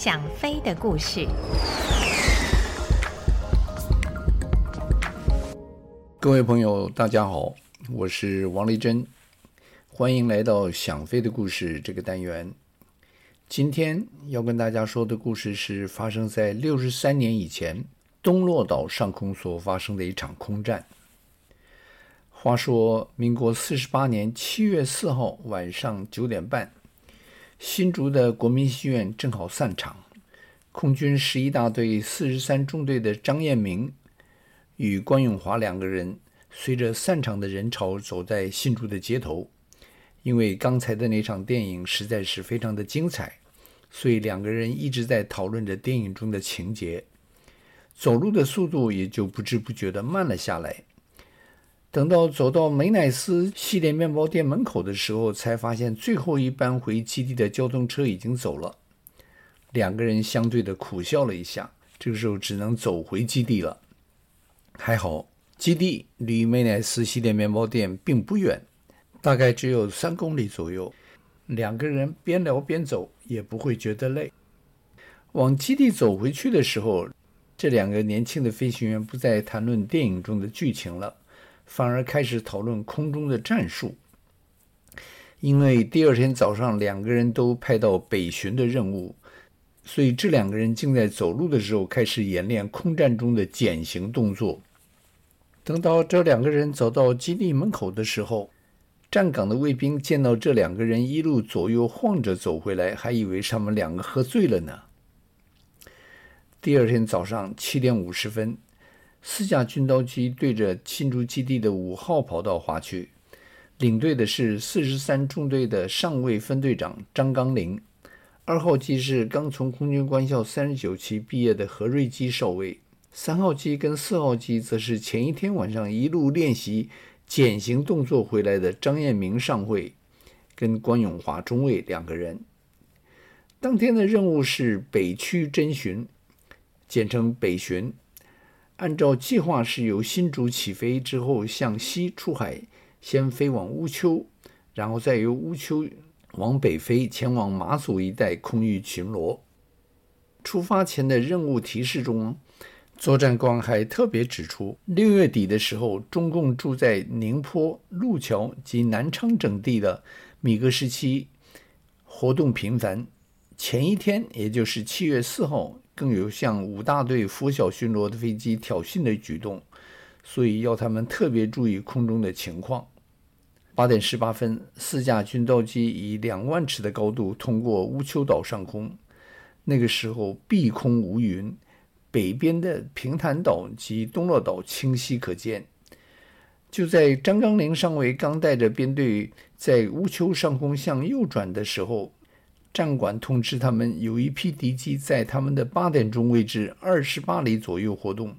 想飞的故事。各位朋友，大家好，我是王丽珍，欢迎来到《想飞的故事》这个单元。今天要跟大家说的故事是发生在六十三年以前，东洛岛上空所发生的一场空战。话说，民国四十八年七月四号晚上九点半，新竹的国民戏院正好散场，空军十一大队四十三中队的张燕明与关永华两个人，随着散场的人潮走在新竹的街头。因为刚才的那场电影实在是非常的精彩，所以两个人一直在讨论着电影中的情节，走路的速度也就不知不觉地慢了下来。等到走到美乃斯系列面包店门口的时候，才发现最后一班回基地的交通车已经走了。两个人相对的苦笑了一下，这个时候只能走回基地了。还好，基地离美乃斯系列面包店并不远，大概只有三公里左右。两个人边聊边走，也不会觉得累。往基地走回去的时候，这两个年轻的飞行员不再谈论电影中的剧情了。反而开始讨论空中的战术，因为第二天早上两个人都派到北巡的任务，所以这两个人竟在走路的时候开始演练空战中的减行动作。等到这两个人走到基地门口的时候，站岗的卫兵见到这两个人一路左右晃着走回来，还以为他们两个喝醉了呢。第二天早上七点五十分。四架军刀机对着新竹基地的五号跑道滑去，领队的是四十三中队的上尉分队长张纲林，二号机是刚从空军官校三十九期毕业的何瑞基少尉，三号机跟四号机则是前一天晚上一路练习减行动作回来的张彦明上尉跟关永华中尉两个人。当天的任务是北区侦巡，简称北巡。按照计划，是由新竹起飞之后向西出海，先飞往乌丘，然后再由乌丘往北飞，前往马祖一带空域巡逻。出发前的任务提示中，作战官还特别指出，六月底的时候，中共驻在宁波、路桥及南昌等地的米格十七活动频繁。前一天，也就是七月四号。更有向五大队拂晓巡逻的飞机挑衅的举动，所以要他们特别注意空中的情况。八点十八分，四架军刀机以两万尺的高度通过乌丘岛上空，那个时候碧空无云，北边的平潭岛及东洛岛清晰可见。就在张刚林上尉刚带着编队在乌丘上空向右转的时候。战管通知他们，有一批敌机在他们的八点钟位置二十八里左右活动。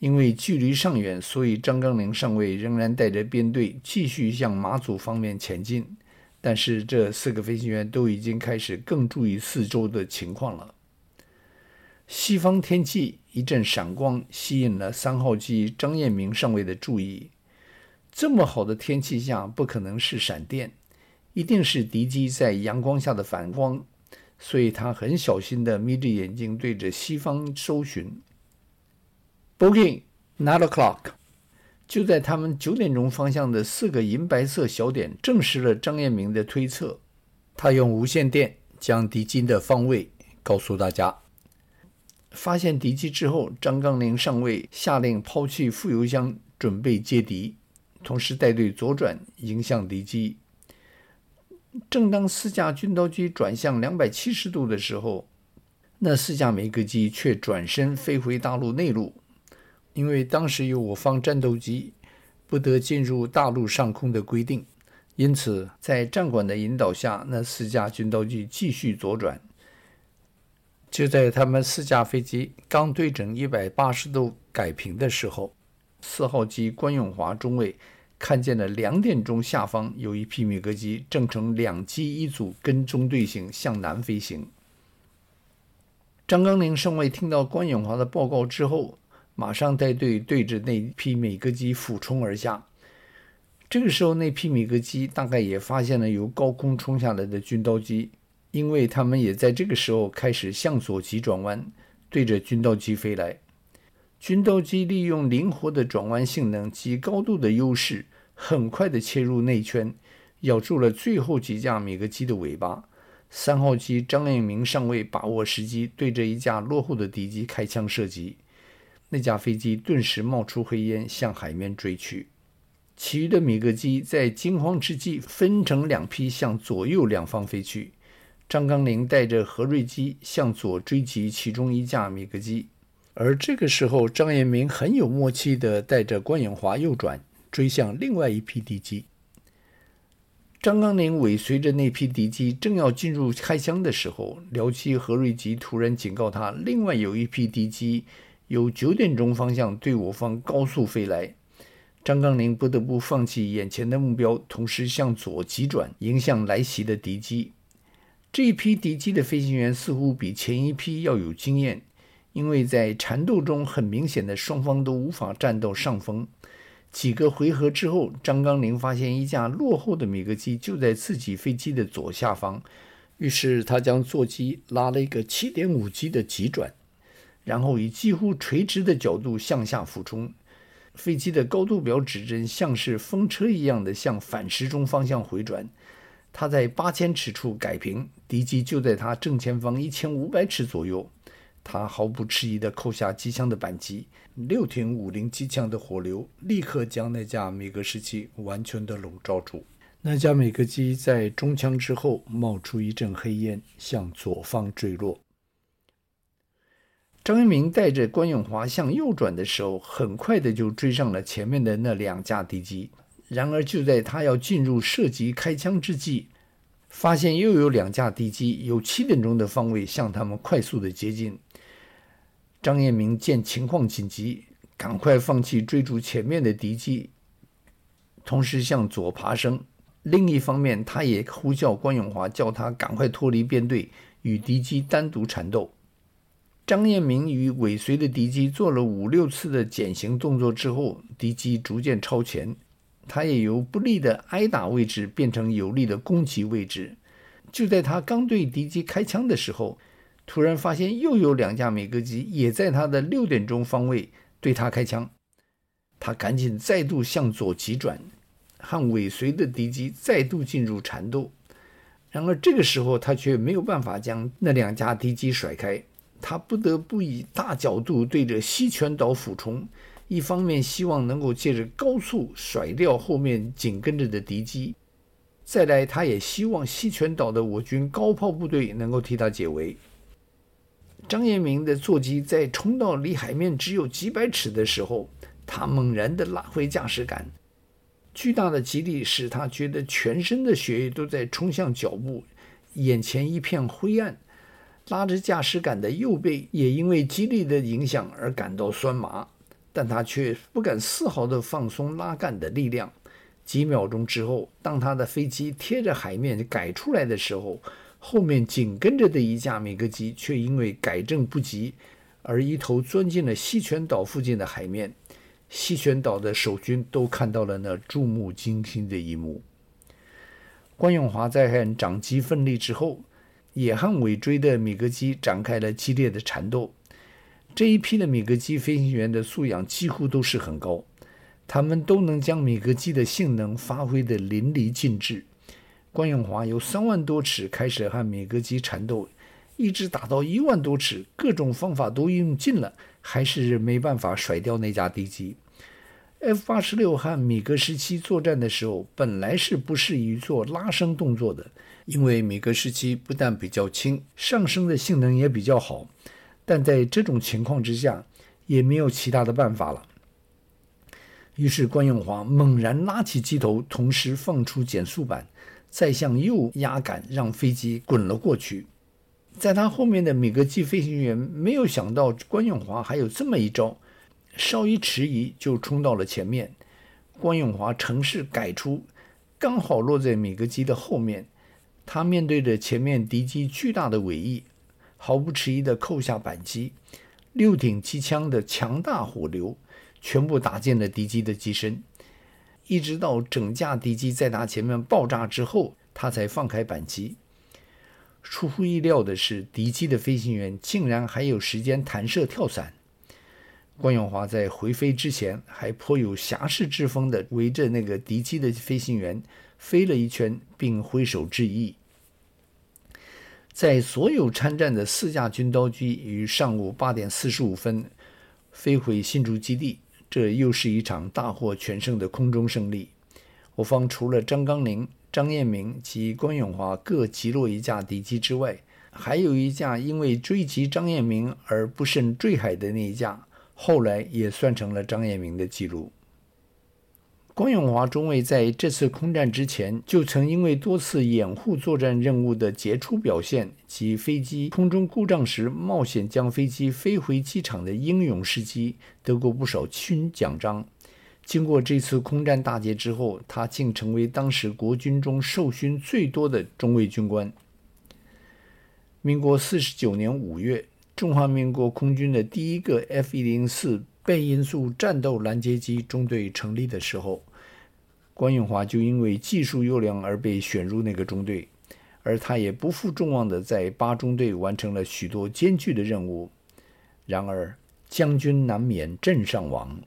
因为距离尚远，所以张纲领上尉仍然带着编队继续向马祖方面前进。但是这四个飞行员都已经开始更注意四周的情况了。西方天际一阵闪光，吸引了三号机张燕明上尉的注意。这么好的天气下，不可能是闪电。一定是敌机在阳光下的反光，所以他很小心地眯着眼睛对着西方搜寻。Booking nine o'clock，就在他们九点钟方向的四个银白色小点证实了张彦明的推测。他用无线电将敌机的方位告诉大家。发现敌机之后，张纲领上尉下令抛弃副油箱，准备接敌，同时带队左转迎向敌机。正当四架军刀机转向两百七十度的时候，那四架美格机却转身飞回大陆内陆，因为当时有我方战斗机不得进入大陆上空的规定，因此在战管的引导下，那四架军刀机继续左转。就在他们四架飞机刚对准一百八十度改平的时候，四号机关永华中尉。看见了两点钟下方有一批米格机，正呈两机一组跟踪队形向南飞行。张纲领上尉听到关永华的报告之后，马上带队对着那批米格机俯冲而下。这个时候，那批米格机大概也发现了由高空冲下来的军刀机，因为他们也在这个时候开始向左急转弯，对着军刀机飞来。军刀机利用灵活的转弯性能及高度的优势，很快地切入内圈，咬住了最后几架米格机的尾巴。三号机张燕明上尉把握时机，对着一架落后的敌机开枪射击，那架飞机顿时冒出黑烟，向海面坠去。其余的米格机在惊慌之际，分成两批向左右两方飞去。张刚林带着何瑞基向左追击其中一架米格机。而这个时候，张燕明很有默契地带着关永华右转，追向另外一批敌机。张纲领尾随着那批敌机，正要进入开枪的时候，僚机何瑞吉突然警告他，另外有一批敌机由九点钟方向对我方高速飞来。张纲领不得不放弃眼前的目标，同时向左急转，迎向来袭的敌机。这一批敌机的飞行员似乎比前一批要有经验。因为在缠斗中，很明显的双方都无法占到上风。几个回合之后，张纲领发现一架落后的米格机就在自己飞机的左下方，于是他将座机拉了一个七点五级的急转，然后以几乎垂直的角度向下俯冲。飞机的高度表指针像是风车一样的向反时钟方向回转。他在八千尺处改平，敌机就在他正前方一千五百尺左右。他毫不迟疑地扣下机枪的扳机，六挺五零机枪的火流立刻将那架米格十七完全的笼罩住。那架米格机在中枪之后冒出一阵黑烟，向左方坠落。张一鸣带着关永华向右转的时候，很快的就追上了前面的那两架敌机。然而，就在他要进入射击开枪之际，发现又有两架敌机由七点钟的方位向他们快速的接近。张燕明见情况紧急，赶快放弃追逐前面的敌机，同时向左爬升。另一方面，他也呼叫关永华，叫他赶快脱离编队，与敌机单独缠斗。张燕明与尾随的敌机做了五六次的减行动作之后，敌机逐渐超前，他也由不利的挨打位置变成有利的攻击位置。就在他刚对敌机开枪的时候，突然发现又有两架美格机也在他的六点钟方位对他开枪，他赶紧再度向左急转，和尾随的敌机再度进入缠斗。然而这个时候他却没有办法将那两架敌机甩开，他不得不以大角度对着西泉岛俯冲，一方面希望能够借着高速甩掉后面紧跟着的敌机，再来他也希望西泉岛的我军高炮部队能够替他解围。张延明的座机在冲到离海面只有几百尺的时候，他猛然地拉回驾驶杆，巨大的激励使他觉得全身的血液都在冲向脚部，眼前一片灰暗，拉着驾驶杆的右背也因为激励的影响而感到酸麻，但他却不敢丝毫地放松拉杆的力量。几秒钟之后，当他的飞机贴着海面改出来的时候，后面紧跟着的一架米格机却因为改正不及，而一头钻进了西泉岛附近的海面。西泉岛的守军都看到了那触目惊心的一幕。关永华在和长机奋力之后，也和尾追的米格机展开了激烈的缠斗。这一批的米格机飞行员的素养几乎都是很高，他们都能将米格机的性能发挥得淋漓尽致。关永华由三万多尺开始和米格机缠斗，一直打到一万多尺，各种方法都用尽了，还是没办法甩掉那架敌机。F 八十六和米格十七作战的时候，本来是不适宜做拉升动作的，因为米格十七不但比较轻，上升的性能也比较好。但在这种情况之下，也没有其他的办法了。于是关永华猛然拉起机头，同时放出减速板。再向右压杆，让飞机滚了过去。在他后面的米格机飞行员没有想到关永华还有这么一招，稍一迟疑就冲到了前面。关永华乘势改出，刚好落在米格机的后面。他面对着前面敌机巨大的尾翼，毫不迟疑地扣下扳机，六挺机枪的强大火流全部打进了敌机的机身。一直到整架敌机在他前面爆炸之后，他才放开扳机。出乎意料的是，敌机的飞行员竟然还有时间弹射跳伞。关永华在回飞之前，还颇有侠士之风的围着那个敌机的飞行员飞了一圈，并挥手致意。在所有参战的四架军刀机于上午八点四十五分飞回新竹基地，这又是一场大获全胜的空中胜利。我方除了张纲宁、张燕明及关永华各击落一架敌机之外，还有一架因为追击张燕明而不慎坠海的那一架，后来也算成了张燕明的记录。关永华中尉在这次空战之前，就曾因为多次掩护作战任务的杰出表现及飞机空中故障时冒险将飞机飞回机场的英勇事迹，得过不少勋奖章。经过这次空战大捷之后，他竟成为当时国军中受勋最多的中尉军官。民国四十九年五月，中华民国空军的第一个 F 一零四倍音速战斗拦截机中队成立的时候，关永华就因为技术优良而被选入那个中队，而他也不负众望的在八中队完成了许多艰巨的任务。然而，将军难免阵上亡。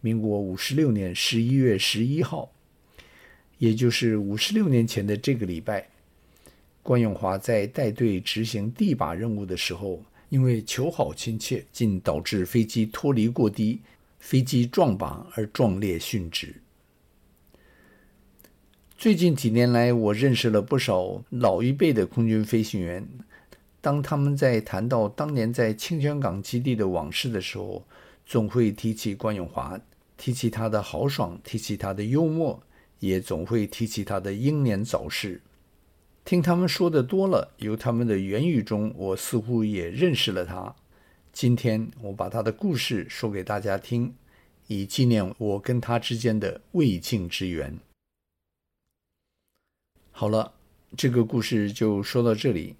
民国五十六年十一月十一号，也就是五十六年前的这个礼拜，关永华在带队执行地靶任务的时候，因为求好心切，竟导致飞机脱离过低，飞机撞靶而壮烈殉职。最近几年来，我认识了不少老一辈的空军飞行员，当他们在谈到当年在清泉岗基地的往事的时候，总会提起关永华。提起他的豪爽，提起他的幽默，也总会提起他的英年早逝。听他们说的多了，由他们的言语中，我似乎也认识了他。今天我把他的故事说给大家听，以纪念我跟他之间的未竟之缘。好了，这个故事就说到这里。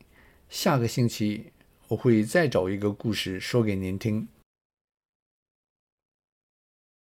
下个星期我会再找一个故事说给您听。